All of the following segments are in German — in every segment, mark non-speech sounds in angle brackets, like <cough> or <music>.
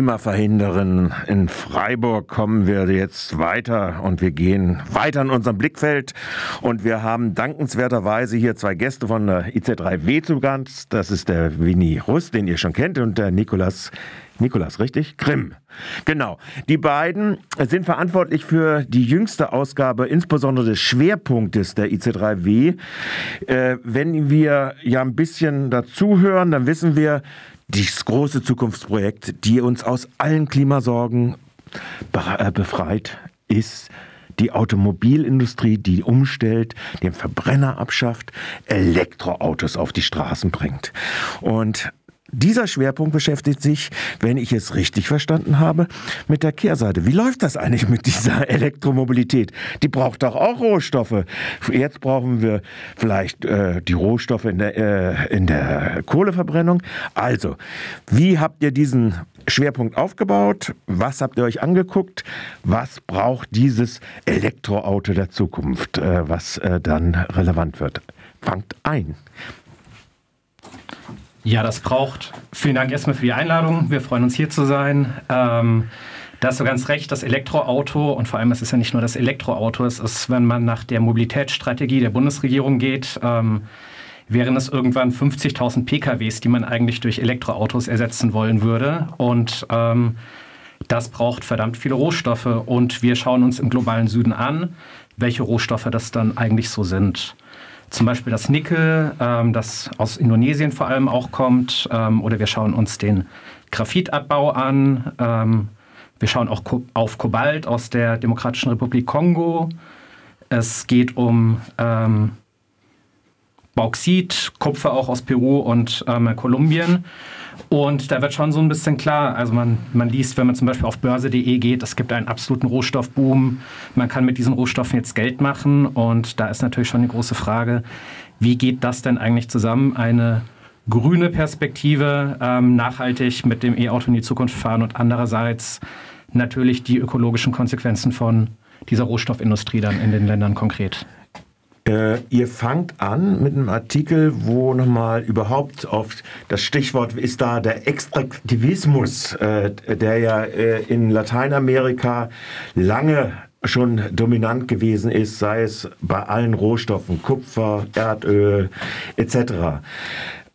Klimaverhinderin. In Freiburg kommen wir jetzt weiter und wir gehen weiter in unserem Blickfeld. Und wir haben dankenswerterweise hier zwei Gäste von der IC3W zu Gast. Das ist der Winnie Russ, den ihr schon kennt, und der Nikolas Nikolas, richtig? Grimm. Genau. Die beiden sind verantwortlich für die jüngste Ausgabe, insbesondere des Schwerpunktes der IC3W. Äh, wenn wir ja ein bisschen dazuhören, dann wissen wir, dieses große Zukunftsprojekt, die uns aus allen Klimasorgen äh, befreit, ist die Automobilindustrie, die umstellt, den Verbrenner abschafft, Elektroautos auf die Straßen bringt. Und dieser Schwerpunkt beschäftigt sich, wenn ich es richtig verstanden habe, mit der Kehrseite. Wie läuft das eigentlich mit dieser <laughs> Elektromobilität? Die braucht doch auch Rohstoffe. Jetzt brauchen wir vielleicht äh, die Rohstoffe in der, äh, in der Kohleverbrennung. Also, wie habt ihr diesen Schwerpunkt aufgebaut? Was habt ihr euch angeguckt? Was braucht dieses Elektroauto der Zukunft, äh, was äh, dann relevant wird? Fangt ein. Ja, das braucht. Vielen Dank erstmal für die Einladung. Wir freuen uns hier zu sein. Ähm, da hast du ganz recht, das Elektroauto und vor allem es ist ja nicht nur das Elektroauto, es ist, wenn man nach der Mobilitätsstrategie der Bundesregierung geht, ähm, wären es irgendwann 50.000 PKWs, die man eigentlich durch Elektroautos ersetzen wollen würde. Und ähm, das braucht verdammt viele Rohstoffe. Und wir schauen uns im globalen Süden an, welche Rohstoffe das dann eigentlich so sind zum Beispiel das Nickel, ähm, das aus Indonesien vor allem auch kommt, ähm, oder wir schauen uns den Graphitabbau an. Ähm, wir schauen auch auf Kobalt aus der Demokratischen Republik Kongo. Es geht um ähm, Bauxit, Kupfer auch aus Peru und ähm, Kolumbien. Und da wird schon so ein bisschen klar, also man, man liest, wenn man zum Beispiel auf börse.de geht, es gibt einen absoluten Rohstoffboom. Man kann mit diesen Rohstoffen jetzt Geld machen. Und da ist natürlich schon die große Frage, wie geht das denn eigentlich zusammen? Eine grüne Perspektive, ähm, nachhaltig mit dem E-Auto in die Zukunft fahren und andererseits natürlich die ökologischen Konsequenzen von dieser Rohstoffindustrie dann in den Ländern konkret. Äh, ihr fangt an mit einem Artikel, wo nochmal überhaupt auf das Stichwort ist da der Extraktivismus, äh, der ja äh, in Lateinamerika lange schon dominant gewesen ist, sei es bei allen Rohstoffen, Kupfer, Erdöl etc.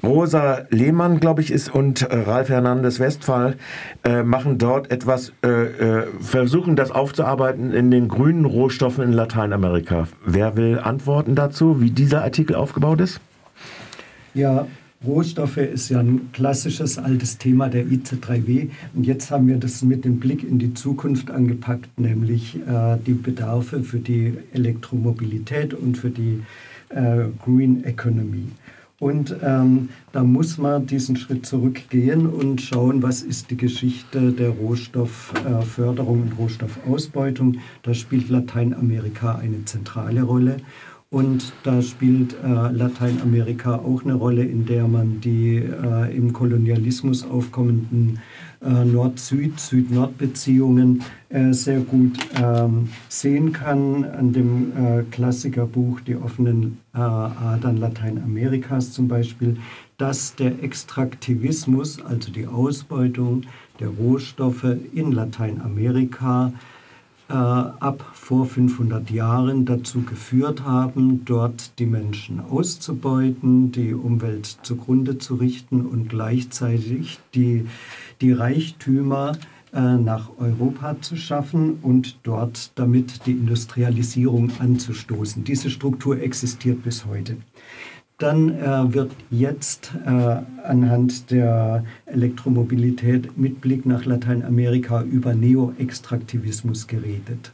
Rosa Lehmann, glaube ich, ist und äh, Ralf Hernandez Westphal äh, machen dort etwas, äh, äh, versuchen das aufzuarbeiten in den grünen Rohstoffen in Lateinamerika. Wer will antworten dazu, wie dieser Artikel aufgebaut ist? Ja, Rohstoffe ist ja ein klassisches altes Thema der IC3W und jetzt haben wir das mit dem Blick in die Zukunft angepackt, nämlich äh, die Bedarfe für die Elektromobilität und für die äh, Green Economy. Und ähm, da muss man diesen Schritt zurückgehen und schauen, was ist die Geschichte der Rohstoffförderung und Rohstoffausbeutung. Da spielt Lateinamerika eine zentrale Rolle. Und da spielt äh, Lateinamerika auch eine Rolle, in der man die äh, im Kolonialismus aufkommenden äh, Nord-Süd, Süd-Nord-Beziehungen äh, sehr gut ähm, sehen kann. An dem äh, Klassikerbuch Die offenen äh, Adern Lateinamerikas zum Beispiel, dass der Extraktivismus, also die Ausbeutung der Rohstoffe in Lateinamerika, äh, ab vor 500 Jahren dazu geführt haben, dort die Menschen auszubeuten, die Umwelt zugrunde zu richten und gleichzeitig die, die Reichtümer äh, nach Europa zu schaffen und dort damit die Industrialisierung anzustoßen. Diese Struktur existiert bis heute. Dann äh, wird jetzt äh, anhand der Elektromobilität mit Blick nach Lateinamerika über Neo-Extraktivismus geredet.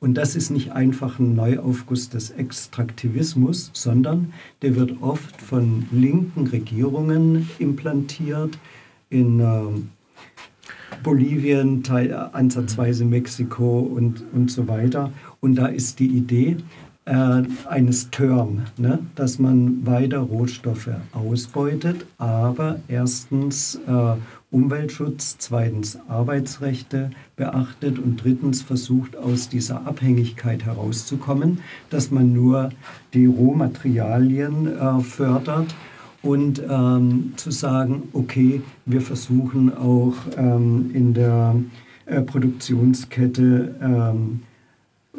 Und das ist nicht einfach ein Neuaufguss des Extraktivismus, sondern der wird oft von linken Regierungen implantiert in äh, Bolivien, ansatzweise Mexiko und, und so weiter. Und da ist die Idee, äh, eines Term, ne? dass man weiter Rohstoffe ausbeutet, aber erstens äh, Umweltschutz, zweitens Arbeitsrechte beachtet und drittens versucht aus dieser Abhängigkeit herauszukommen, dass man nur die Rohmaterialien äh, fördert und ähm, zu sagen, okay, wir versuchen auch ähm, in der äh, Produktionskette ähm,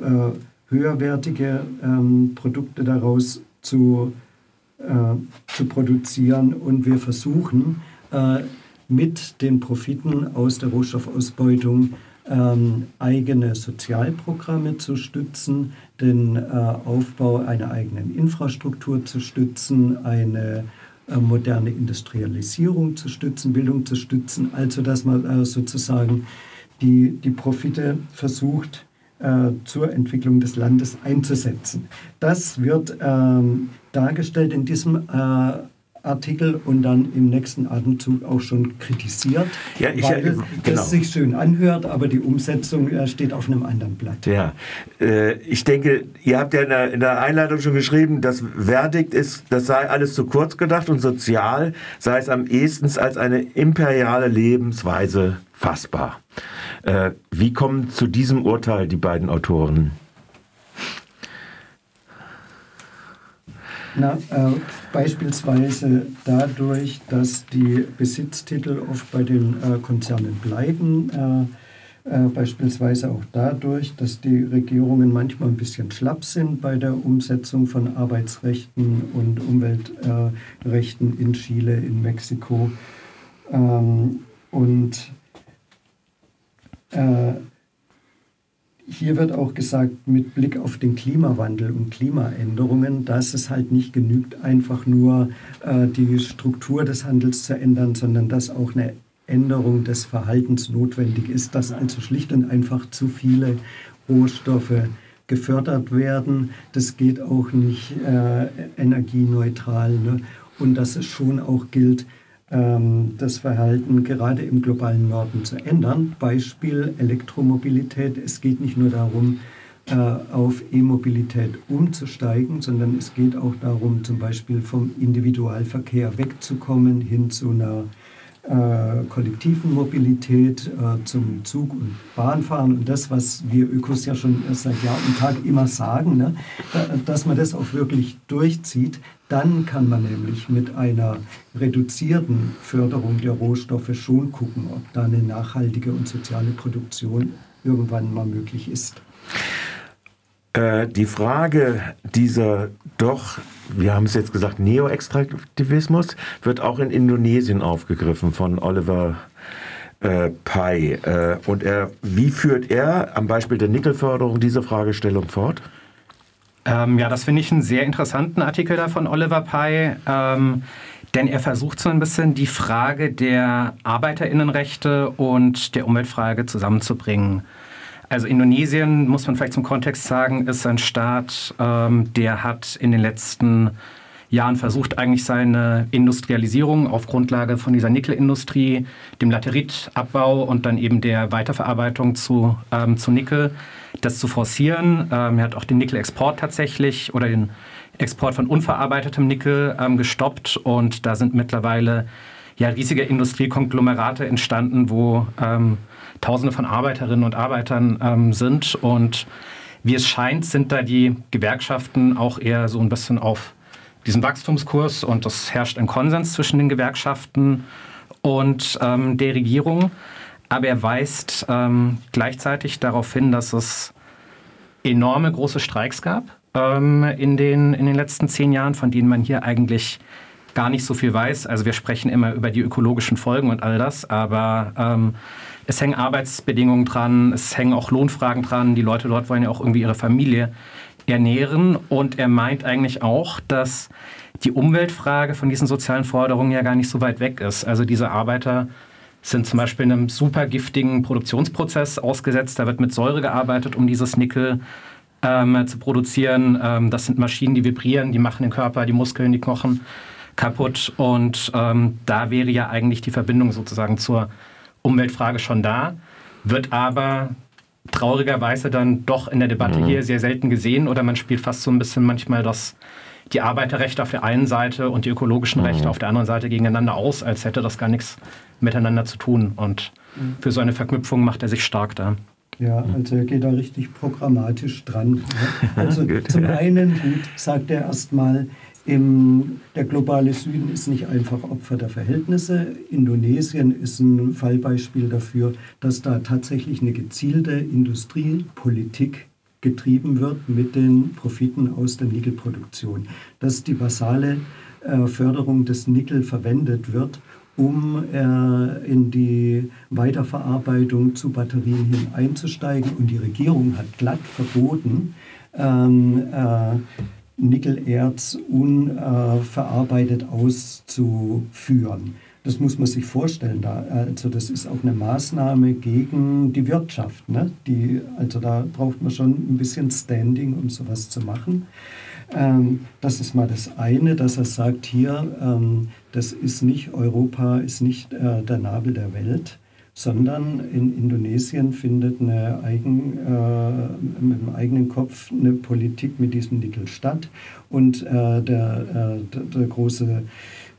äh, höherwertige ähm, Produkte daraus zu, äh, zu produzieren. Und wir versuchen äh, mit den Profiten aus der Rohstoffausbeutung ähm, eigene Sozialprogramme zu stützen, den äh, Aufbau einer eigenen Infrastruktur zu stützen, eine moderne Industrialisierung zu stützen, Bildung zu stützen, also dass man äh, sozusagen die, die Profite versucht äh, zur Entwicklung des Landes einzusetzen. Das wird ähm, dargestellt in diesem äh, Artikel und dann im nächsten Atemzug auch schon kritisiert, ja, ich, weil genau. das sich schön anhört, aber die Umsetzung äh, steht auf einem anderen Blatt. Ja, äh, ich denke, ihr habt ja in der, in der, Einleitung schon geschrieben, das Verdikt ist, das sei alles zu kurz gedacht und sozial sei es am ehesten als eine imperiale Lebensweise fassbar. Äh, wie kommen zu diesem Urteil die beiden Autoren? Na, äh, beispielsweise dadurch, dass die Besitztitel oft bei den äh, Konzernen bleiben. Äh, äh beispielsweise auch dadurch, dass die Regierungen manchmal ein bisschen schlapp sind bei der Umsetzung von Arbeitsrechten und Umweltrechten in Chile, in Mexiko. Ähm, und äh, hier wird auch gesagt, mit Blick auf den Klimawandel und Klimaänderungen, dass es halt nicht genügt, einfach nur äh, die Struktur des Handels zu ändern, sondern dass auch eine Änderung des Verhaltens notwendig ist, dass also schlicht und einfach zu viele Rohstoffe gefördert werden. Das geht auch nicht äh, energieneutral. Ne? Und dass es schon auch gilt, das Verhalten gerade im globalen Norden zu ändern. Beispiel Elektromobilität. Es geht nicht nur darum, äh, auf E-Mobilität umzusteigen, sondern es geht auch darum, zum Beispiel vom Individualverkehr wegzukommen hin zu einer äh, kollektiven Mobilität, äh, zum Zug- und Bahnfahren und das, was wir Ökos ja schon seit Jahr und Tag immer sagen, ne, dass man das auch wirklich durchzieht, dann kann man nämlich mit einer reduzierten Förderung der Rohstoffe schon gucken, ob da eine nachhaltige und soziale Produktion irgendwann mal möglich ist. Äh, die Frage dieser doch, wir haben es jetzt gesagt, Neo-Extraktivismus wird auch in Indonesien aufgegriffen von Oliver äh, Pai. Äh, und er, wie führt er am Beispiel der Nickelförderung diese Fragestellung fort? Ähm, ja, das finde ich einen sehr interessanten Artikel da von Oliver Pai. Ähm, denn er versucht so ein bisschen die Frage der Arbeiterinnenrechte und der Umweltfrage zusammenzubringen. Also Indonesien, muss man vielleicht zum Kontext sagen, ist ein Staat, ähm, der hat in den letzten versucht, eigentlich seine Industrialisierung auf Grundlage von dieser Nickelindustrie, dem Lateritabbau und dann eben der Weiterverarbeitung zu, ähm, zu Nickel, das zu forcieren. Ähm, er hat auch den Nickel-Export tatsächlich oder den Export von unverarbeitetem Nickel ähm, gestoppt und da sind mittlerweile ja riesige Industriekonglomerate entstanden, wo ähm, Tausende von Arbeiterinnen und Arbeitern ähm, sind. Und wie es scheint, sind da die Gewerkschaften auch eher so ein bisschen auf diesem Wachstumskurs und es herrscht ein Konsens zwischen den Gewerkschaften und ähm, der Regierung. Aber er weist ähm, gleichzeitig darauf hin, dass es enorme große Streiks gab ähm, in, den, in den letzten zehn Jahren, von denen man hier eigentlich gar nicht so viel weiß. Also wir sprechen immer über die ökologischen Folgen und all das, aber ähm, es hängen Arbeitsbedingungen dran, es hängen auch Lohnfragen dran. Die Leute dort wollen ja auch irgendwie ihre Familie ernähren. Und er meint eigentlich auch, dass die Umweltfrage von diesen sozialen Forderungen ja gar nicht so weit weg ist. Also diese Arbeiter sind zum Beispiel einem super giftigen Produktionsprozess ausgesetzt. Da wird mit Säure gearbeitet, um dieses Nickel ähm, zu produzieren. Ähm, das sind Maschinen, die vibrieren, die machen den Körper, die Muskeln, die Knochen kaputt. Und ähm, da wäre ja eigentlich die Verbindung sozusagen zur Umweltfrage schon da, wird aber traurigerweise dann doch in der Debatte mhm. hier sehr selten gesehen oder man spielt fast so ein bisschen manchmal das die Arbeiterrechte auf der einen Seite und die ökologischen mhm. Rechte auf der anderen Seite gegeneinander aus, als hätte das gar nichts miteinander zu tun. Und mhm. für so eine Verknüpfung macht er sich stark da. Ja, also er geht da richtig programmatisch dran. <laughs> Also zum einen, gut, sagt er erstmal, Im, der globale Süden ist nicht einfach Opfer der Verhältnisse. Indonesien ist ein Fallbeispiel dafür, dass da tatsächlich eine gezielte Industriepolitik getrieben wird mit den Profiten aus der Nickelproduktion. Dass die basale äh, Förderung des Nickel verwendet wird, um äh, in die Weiterverarbeitung zu Batterien hin einzusteigen. Und die Regierung hat glatt verboten, ähm, äh, Nickelerz unverarbeitet auszuführen. Das muss man sich vorstellen. Da, also das ist auch eine Maßnahme gegen die Wirtschaft. Ne? Die, also da braucht man schon ein bisschen Standing, um sowas zu machen. Ähm, das ist mal das eine, dass er sagt, hier, ähm, das ist nicht, Europa ist nicht äh, der Nabel der Welt, sondern in Indonesien findet eine eigen, äh, mit dem eigenen Kopf eine Politik mit diesem Nickel statt. Und äh, der, äh, der, große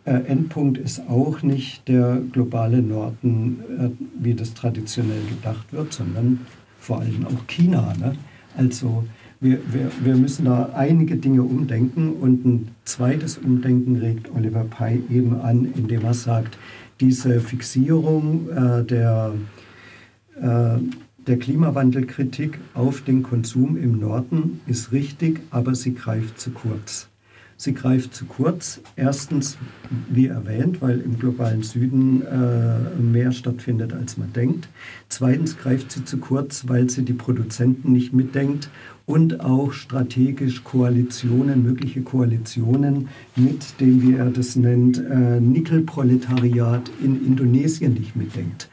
äh, Endpunkt ist auch nicht der globale Norden, äh, wie das traditionell gedacht wird, sondern vor allem auch China. Ne? Also wir, wir, wir müssen da einige Dinge umdenken und ein zweites Umdenken regt Oliver Pye eben an, indem er sagt, diese Fixierung äh, der, äh, der Klimawandelkritik auf den Konsum im Norden ist richtig, aber sie greift zu kurz. Sie greift zu kurz. Erstens, wie erwähnt, weil im globalen Süden äh, mehr stattfindet, als man denkt. Zweitens greift sie zu kurz, weil sie die Produzenten nicht mitdenkt und auch strategisch Koalitionen, mögliche Koalitionen mit dem, wie er das nennt, äh, Nickelproletariat in Indonesien nicht mitdenkt.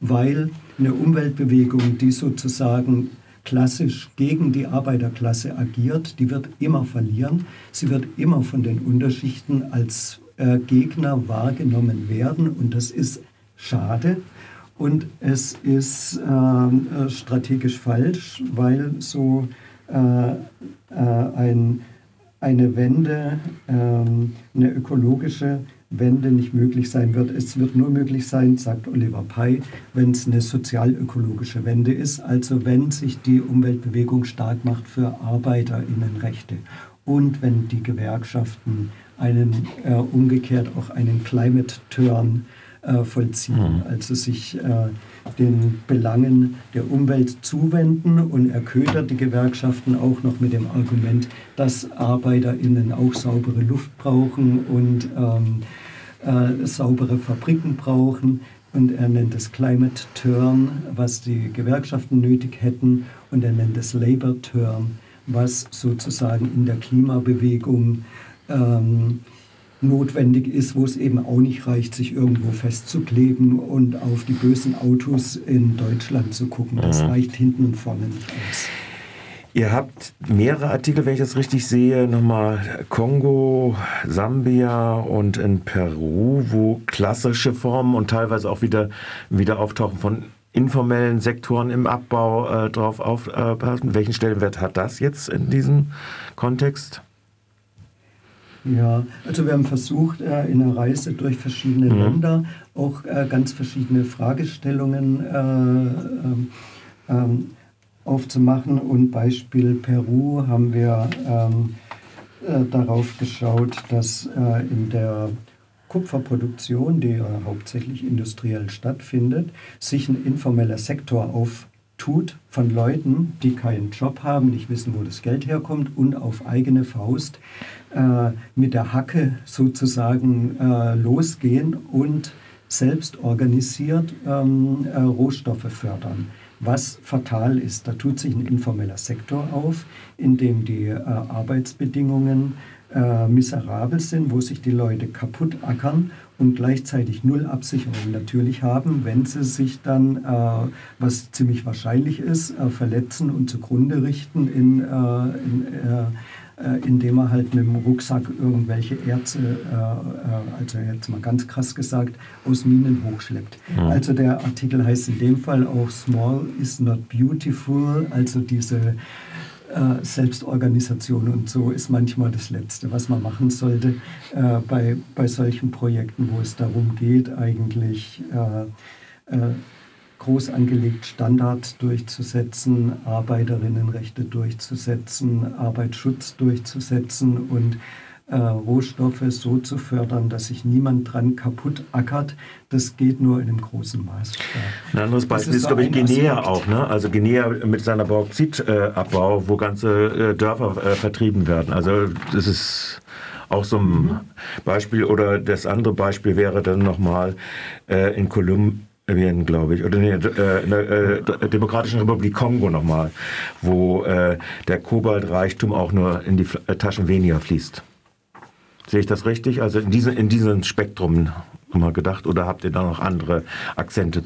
Weil eine Umweltbewegung, die sozusagen klassisch gegen die Arbeiterklasse agiert, die wird immer verlieren. Sie wird immer von den Unterschichten als äh, Gegner wahrgenommen werden und das ist schade. Und es ist ähm, äh, strategisch falsch, weil so äh, äh, ein, eine Wende, ähm, eine ökologische Wende nicht möglich sein wird. Es wird nur möglich sein, sagt Oliver Pei, wenn es eine sozialökologische Wende ist, also wenn sich die Umweltbewegung stark macht für Arbeiterinnenrechte und wenn die Gewerkschaften einen äh, umgekehrt auch einen Climate Turn äh, vollziehen, mhm. also sich äh, den Belangen der Umwelt zuwenden und er ködert die Gewerkschaften auch noch mit dem Argument, dass ArbeiterInnen auch saubere Luft brauchen und ähm, äh, saubere Fabriken brauchen. Und er nennt es Climate Turn, was die Gewerkschaften nötig hätten. Und er nennt es Labor Turn, was sozusagen in der Klimabewegung ähm, notwendig ist, wo es eben auch nicht reicht, sich irgendwo festzukleben und auf die bösen Autos in Deutschland zu gucken. Das mhm. reicht hinten und vorne nicht aus. Ihr habt mehrere Artikel, wenn ich das richtig sehe, nochmal Kongo, Sambia und in Peru, wo klassische Formen und teilweise auch wieder, wieder auftauchen von informellen Sektoren im Abbau äh, drauf aufpassen. Äh, Welchen Stellenwert hat das jetzt in diesem Kontext? Ja, also wir haben versucht, äh, in einer Reise durch verschiedene mhm. Länder auch äh, ganz verschiedene Fragestellungen äh, ähm, ähm, aufzumachen. Und Beispiel Peru haben wir ähm, äh, darauf geschaut, dass in der Kupferproduktion, die ja hauptsächlich industriell stattfindet, sich ein informeller Sektor auftut von Leuten, die keinen Job haben, nicht wissen, wo das Geld herkommt und auf eigene Faust äh, mit der Hacke sozusagen äh, losgehen und selbst organisiert ähm, äh, Rohstoffe fördern was fatal ist. Da tut sich ein informeller Sektor auf, in dem die äh, Arbeitsbedingungen äh, miserabel sind, wo sich die Leute kaputt ackern und gleichzeitig null Absicherung natürlich haben, wenn sie sich dann, äh, was ziemlich wahrscheinlich ist, äh, verletzen und zugrunde richten in, äh, in äh, äh, indem er halt mit dem Rucksack irgendwelche Erze, äh, also jetzt mal ganz krass gesagt, aus Minen hochschleppt. Mhm. Also der Artikel heißt in dem Fall auch Small is not beautiful, also diese äh, Selbstorganisation. Und so ist manchmal das Letzte, was man machen sollte äh, bei, bei solchen Projekten, wo es darum geht, eigentlich äh, groß angelegt, Standards durchzusetzen, Arbeiterinnenrechte durchzusetzen, Arbeitsschutz durchzusetzen und äh, Rohstoffe so zu fördern, dass sich niemand dran kaputt ackert. Das geht nur in einem großen Maßstab. Ein anderes Beispiel ist, ist so glaube ich, Guinea auch. Ne? Also Guinea mit seiner Bauxitabbau, wo ganze äh, Dörfer äh, vertrieben werden. Also das ist auch so ein mhm. Beispiel. Oder das andere Beispiel wäre dann nochmal äh, in Kolumbien, glaube ich, oder nee, äh, in der äh, Demokratischen Republik Kongo nochmal, wo äh, der Kobaltreichtum auch nur in die äh, Taschen weniger fließt. Sehe ich das richtig? Also in, diese, in diesem Spektrum mal gedacht oder habt ihr da noch andere Akzente?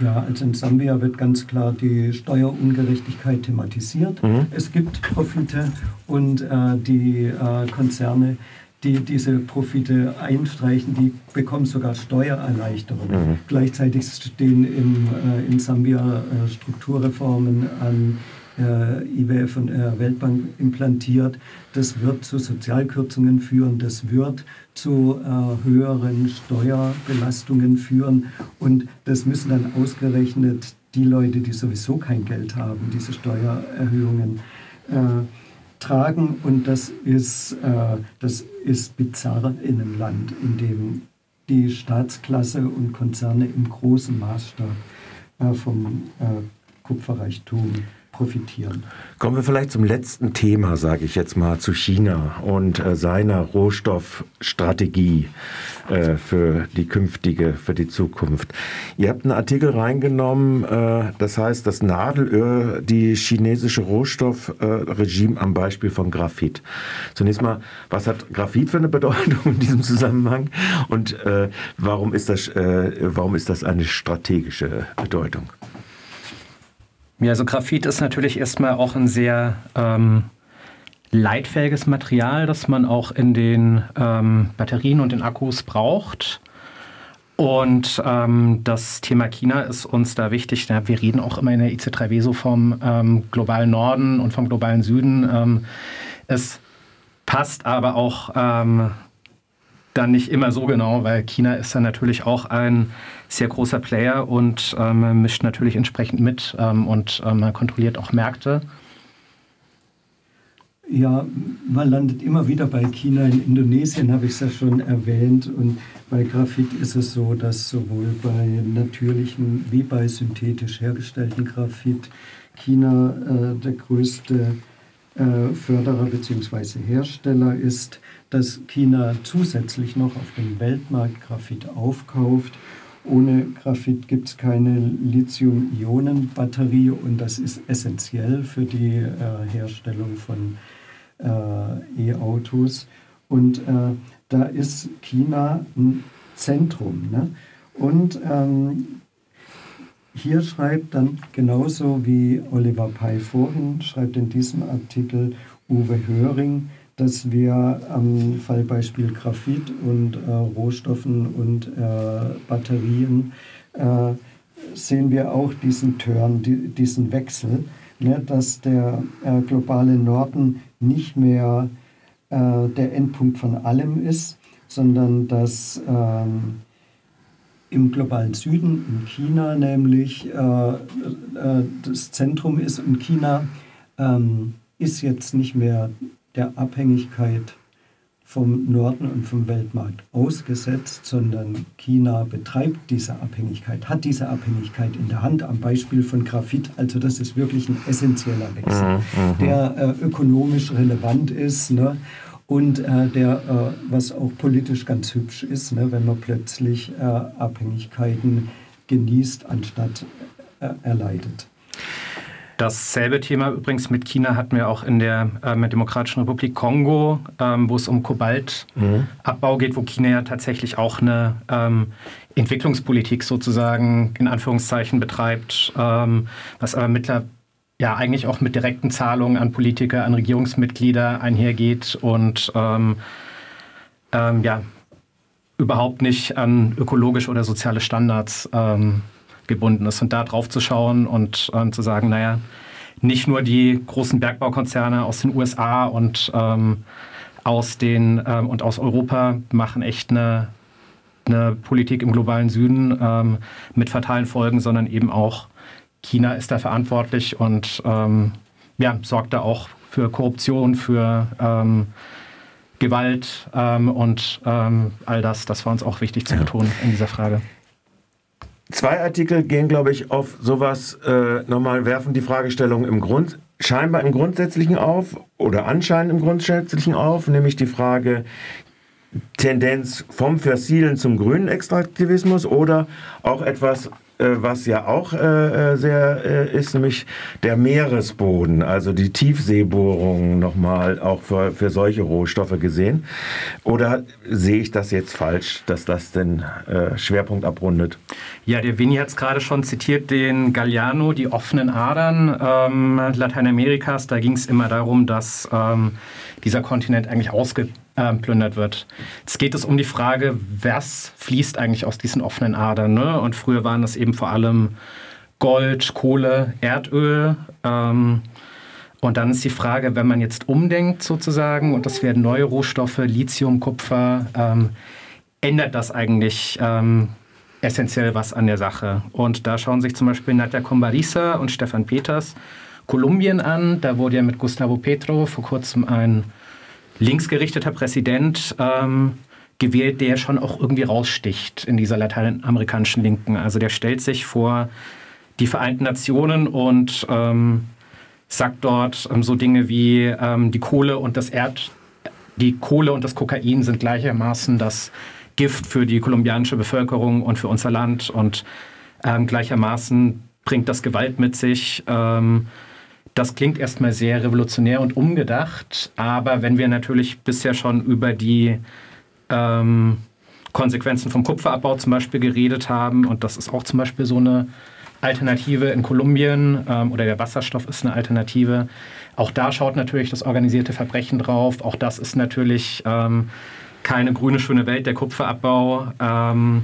Ja, also in Sambia wird ganz klar die Steuerungerechtigkeit thematisiert. Mhm. Es gibt Profite und äh, die äh, Konzerne, die diese Profite einstreichen, die bekommen sogar Steuererleichterungen. Mhm. Gleichzeitig stehen im, äh, in Sambia äh, Strukturreformen an IWF und äh, Weltbank implantiert. Das wird zu Sozialkürzungen führen, das wird zu äh, höheren Steuerbelastungen führen. Und das müssen dann ausgerechnet die Leute, die sowieso kein Geld haben, diese Steuererhöhungen äh, tragen. Und das ist, äh, das ist bizarr in einem Land, in dem die Staatsklasse und Konzerne im großen Maßstab äh, vom Kupferreichtum profitieren. Kommen wir vielleicht zum letzten Thema, sage ich jetzt mal, zu China und äh, seiner Rohstoffstrategie äh, für die künftige, für die Zukunft. Ihr habt einen Artikel reingenommen, äh, das heißt, das Nadelöhr, die chinesische Rohstoffregime am Beispiel von Graphit. Zunächst mal, was hat Graphit für eine Bedeutung in diesem Zusammenhang und äh, warum, ist das, äh, warum ist das eine strategische Bedeutung? Ja, also Graphit ist natürlich erstmal auch ein sehr ähm, leitfähiges Material, das man auch in den ähm, Batterien und den Akkus braucht. Und ähm, das Thema China ist uns da wichtig. Wir reden auch immer in der IC3W so vom ähm, globalen Norden und vom globalen Süden. Ähm, es passt aber auch ähm, dann nicht immer so genau, weil China ist dann natürlich auch ein sehr großer Player und ähm, mischt natürlich entsprechend mit ähm, und ähm, kontrolliert auch Märkte. Ja, man landet immer wieder bei China. In Indonesien habe ich es ja schon erwähnt. Und bei Graphit ist es so, dass sowohl bei natürlichen wie bei synthetisch hergestellten Graphit China äh, der größte äh, Förderer bzw. Hersteller ist, dass China zusätzlich noch auf dem Weltmarkt Graphit aufkauft. Ohne Graphit gibt es keine Lithium-Ionen-Batterie und das ist essentiell für die äh, Herstellung von äh, E-Autos. Und äh, da ist China ein Zentrum. Ne? Und ähm, hier schreibt dann genauso wie Oliver Pei vorhin, schreibt in diesem Artikel Uwe Höring, dass wir am Fallbeispiel Graphit und äh, Rohstoffen und äh, Batterien äh, sehen wir auch diesen Turn, die, diesen Wechsel, ne, dass der äh, globale Norden nicht mehr äh, der Endpunkt von allem ist, sondern dass ähm, im globalen Süden, in China nämlich, äh, äh, das Zentrum ist. Und China ähm, ist jetzt nicht mehr der Abhängigkeit vom Norden und vom Weltmarkt ausgesetzt, sondern China betreibt diese Abhängigkeit, hat diese Abhängigkeit in der Hand am Beispiel von Graphit. Also das ist wirklich ein essentieller Wechsel, mhm, mhm. der äh, ökonomisch relevant ist. Ne? Und äh, der, äh, was auch politisch ganz hübsch ist, ne, wenn man plötzlich äh, Abhängigkeiten genießt, anstatt äh, erleidet. Dasselbe Thema übrigens mit China hatten wir auch in der ähm, Demokratischen Republik Kongo, ähm, wo es um Kobaltabbau mhm. geht, wo China ja tatsächlich auch eine ähm, Entwicklungspolitik sozusagen in Anführungszeichen betreibt, ähm, was aber mittlerweile ja eigentlich auch mit direkten Zahlungen an Politiker, an Regierungsmitglieder einhergeht und ähm, ähm, ja, überhaupt nicht an ökologische oder soziale Standards ähm, gebunden ist. Und da drauf zu schauen und ähm, zu sagen, naja, nicht nur die großen Bergbaukonzerne aus den USA und ähm, aus den ähm, und aus Europa machen echt eine, eine Politik im globalen Süden mit fatalen Folgen, sondern eben auch China ist da verantwortlich und ähm, ja, sorgt da auch für Korruption, für ähm, Gewalt ähm, und ähm, all das. Das war uns auch wichtig zu betonen in dieser Frage. Zwei Artikel gehen, glaube ich, auf sowas äh, nochmal, werfen die Fragestellung im Grund, scheinbar im Grundsätzlichen auf oder anscheinend im Grundsätzlichen auf, nämlich die Frage, Tendenz vom fossilen zum grünen Extraktivismus oder auch etwas was ja auch äh, äh, sehr ist, nämlich der Meeresboden, also die Tiefseebohrungen nochmal auch für, für solche Rohstoffe gesehen. Oder sehe ich das jetzt falsch, dass das den Schwerpunkt abrundet? Ja, der Vini hat es gerade schon zitiert, den Galliano, die offenen Adern ähm, Lateinamerikas. Da ging es immer darum, dass ähm, dieser Kontinent eigentlich ausge äh, wird. Jetzt geht es um die Frage, was fließt eigentlich aus diesen offenen Adern. Ne? Und früher waren das eben vor allem Gold, Kohle, Erdöl. Ähm, und dann ist die Frage, wenn man jetzt umdenkt sozusagen und das werden neue Rohstoffe, Lithium, Kupfer, ähm, ändert das eigentlich ähm, essentiell was an der Sache? Und da schauen sich zum Beispiel Nadja Combarisa und Stefan Peters Kolumbien an. Da wurde ja mit Gustavo Petro vor kurzem ein linksgerichteter Präsident ähm, gewählt, der schon auch irgendwie raussticht in dieser lateinamerikanischen Linken. Also der stellt sich vor die Vereinten Nationen und ähm, sagt dort ähm, so Dinge wie ähm, die Kohle und das Erd, die Kohle und das Kokain sind gleichermaßen das Gift für die kolumbianische Bevölkerung und für unser Land und ähm, gleichermaßen bringt das Gewalt mit sich. Ähm, das klingt erstmal sehr revolutionär und umgedacht, aber wenn wir natürlich bisher schon über die ähm, Konsequenzen vom Kupferabbau zum Beispiel geredet haben, und das ist auch zum Beispiel so eine Alternative in Kolumbien ähm, oder der Wasserstoff ist eine Alternative. Auch da schaut natürlich das organisierte Verbrechen drauf. Auch das ist natürlich ähm, keine grüne schöne Welt, der Kupferabbau. Ähm,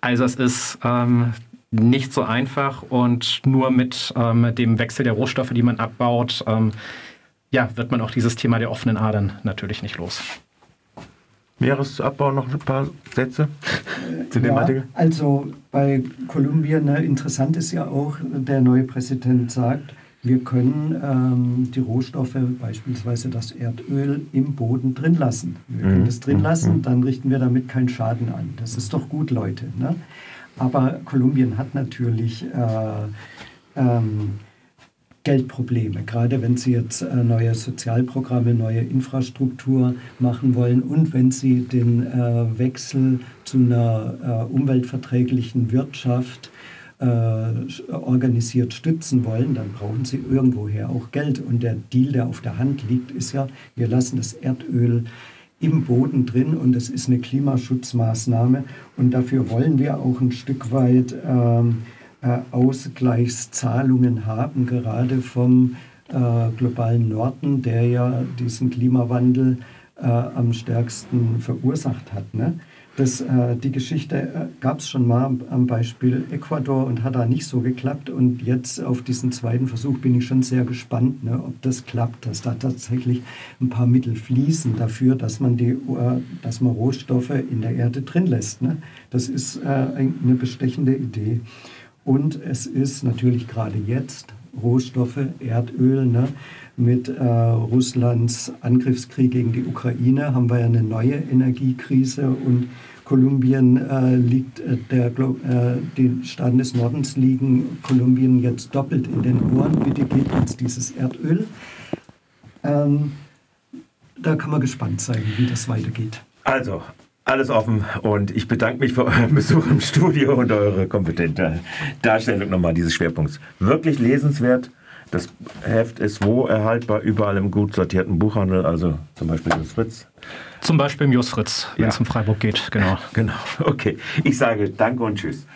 also es ist ähm, nicht so einfach und nur mit ähm, dem Wechsel der Rohstoffe, die man abbaut, ähm, ja, wird man auch dieses Thema der offenen Adern natürlich nicht los. Meeresabbau noch ein paar Sätze zu <laughs> dem ja, Artikel? Also bei Kolumbien, ne, interessant ist ja auch, der neue Präsident sagt, wir können ähm, die Rohstoffe, beispielsweise das Erdöl, im Boden drin lassen. Wir können mhm. das drin lassen, mhm. dann richten wir damit keinen Schaden an. Das ist doch gut, Leute. Ne? Aber Kolumbien hat natürlich äh, ähm, Geldprobleme, gerade wenn sie jetzt äh, neue Sozialprogramme, neue Infrastruktur machen wollen und wenn sie den äh, Wechsel zu einer äh, umweltverträglichen Wirtschaft äh, organisiert stützen wollen, dann brauchen sie irgendwoher auch Geld. Und der Deal, der auf der Hand liegt, ist ja, wir lassen das Erdöl im Boden drin und es ist eine Klimaschutzmaßnahme und dafür wollen wir auch ein Stück weit ähm, äh, Ausgleichszahlungen haben, gerade vom äh, globalen Norden, der ja diesen Klimawandel äh, am stärksten verursacht hat. Ne? Das, äh, die Geschichte äh, gab es schon mal am Beispiel Ecuador und hat da nicht so geklappt. Und jetzt auf diesen zweiten Versuch bin ich schon sehr gespannt, ne, ob das klappt, dass da tatsächlich ein paar Mittel fließen dafür, dass man, die, äh, dass man Rohstoffe in der Erde drin lässt. Ne? Das ist äh, eine bestechende Idee. Und es ist natürlich gerade jetzt Rohstoffe, Erdöl, ne? mit äh, Russlands Angriffskrieg gegen die Ukraine haben wir ja eine neue Energiekrise und Kolumbien äh, liegt, äh, der, äh, die Staaten des Nordens liegen Kolumbien jetzt doppelt in den Ohren. Bitte geht uns dieses Erdöl. Ähm, da kann man gespannt sein, wie das weitergeht. Also, alles offen und ich bedanke mich für euren Besuch im Studio und eure kompetente Darstellung nochmal dieses Schwerpunkts. Wirklich lesenswert. Das Heft ist wo erhaltbar? Überall im gut sortierten Buchhandel, also zum Beispiel Jus Fritz. Zum Beispiel im Jus Fritz, wenn es um Freiburg geht, genau. <laughs> Genau, okay. Ich sage Danke und Tschüss.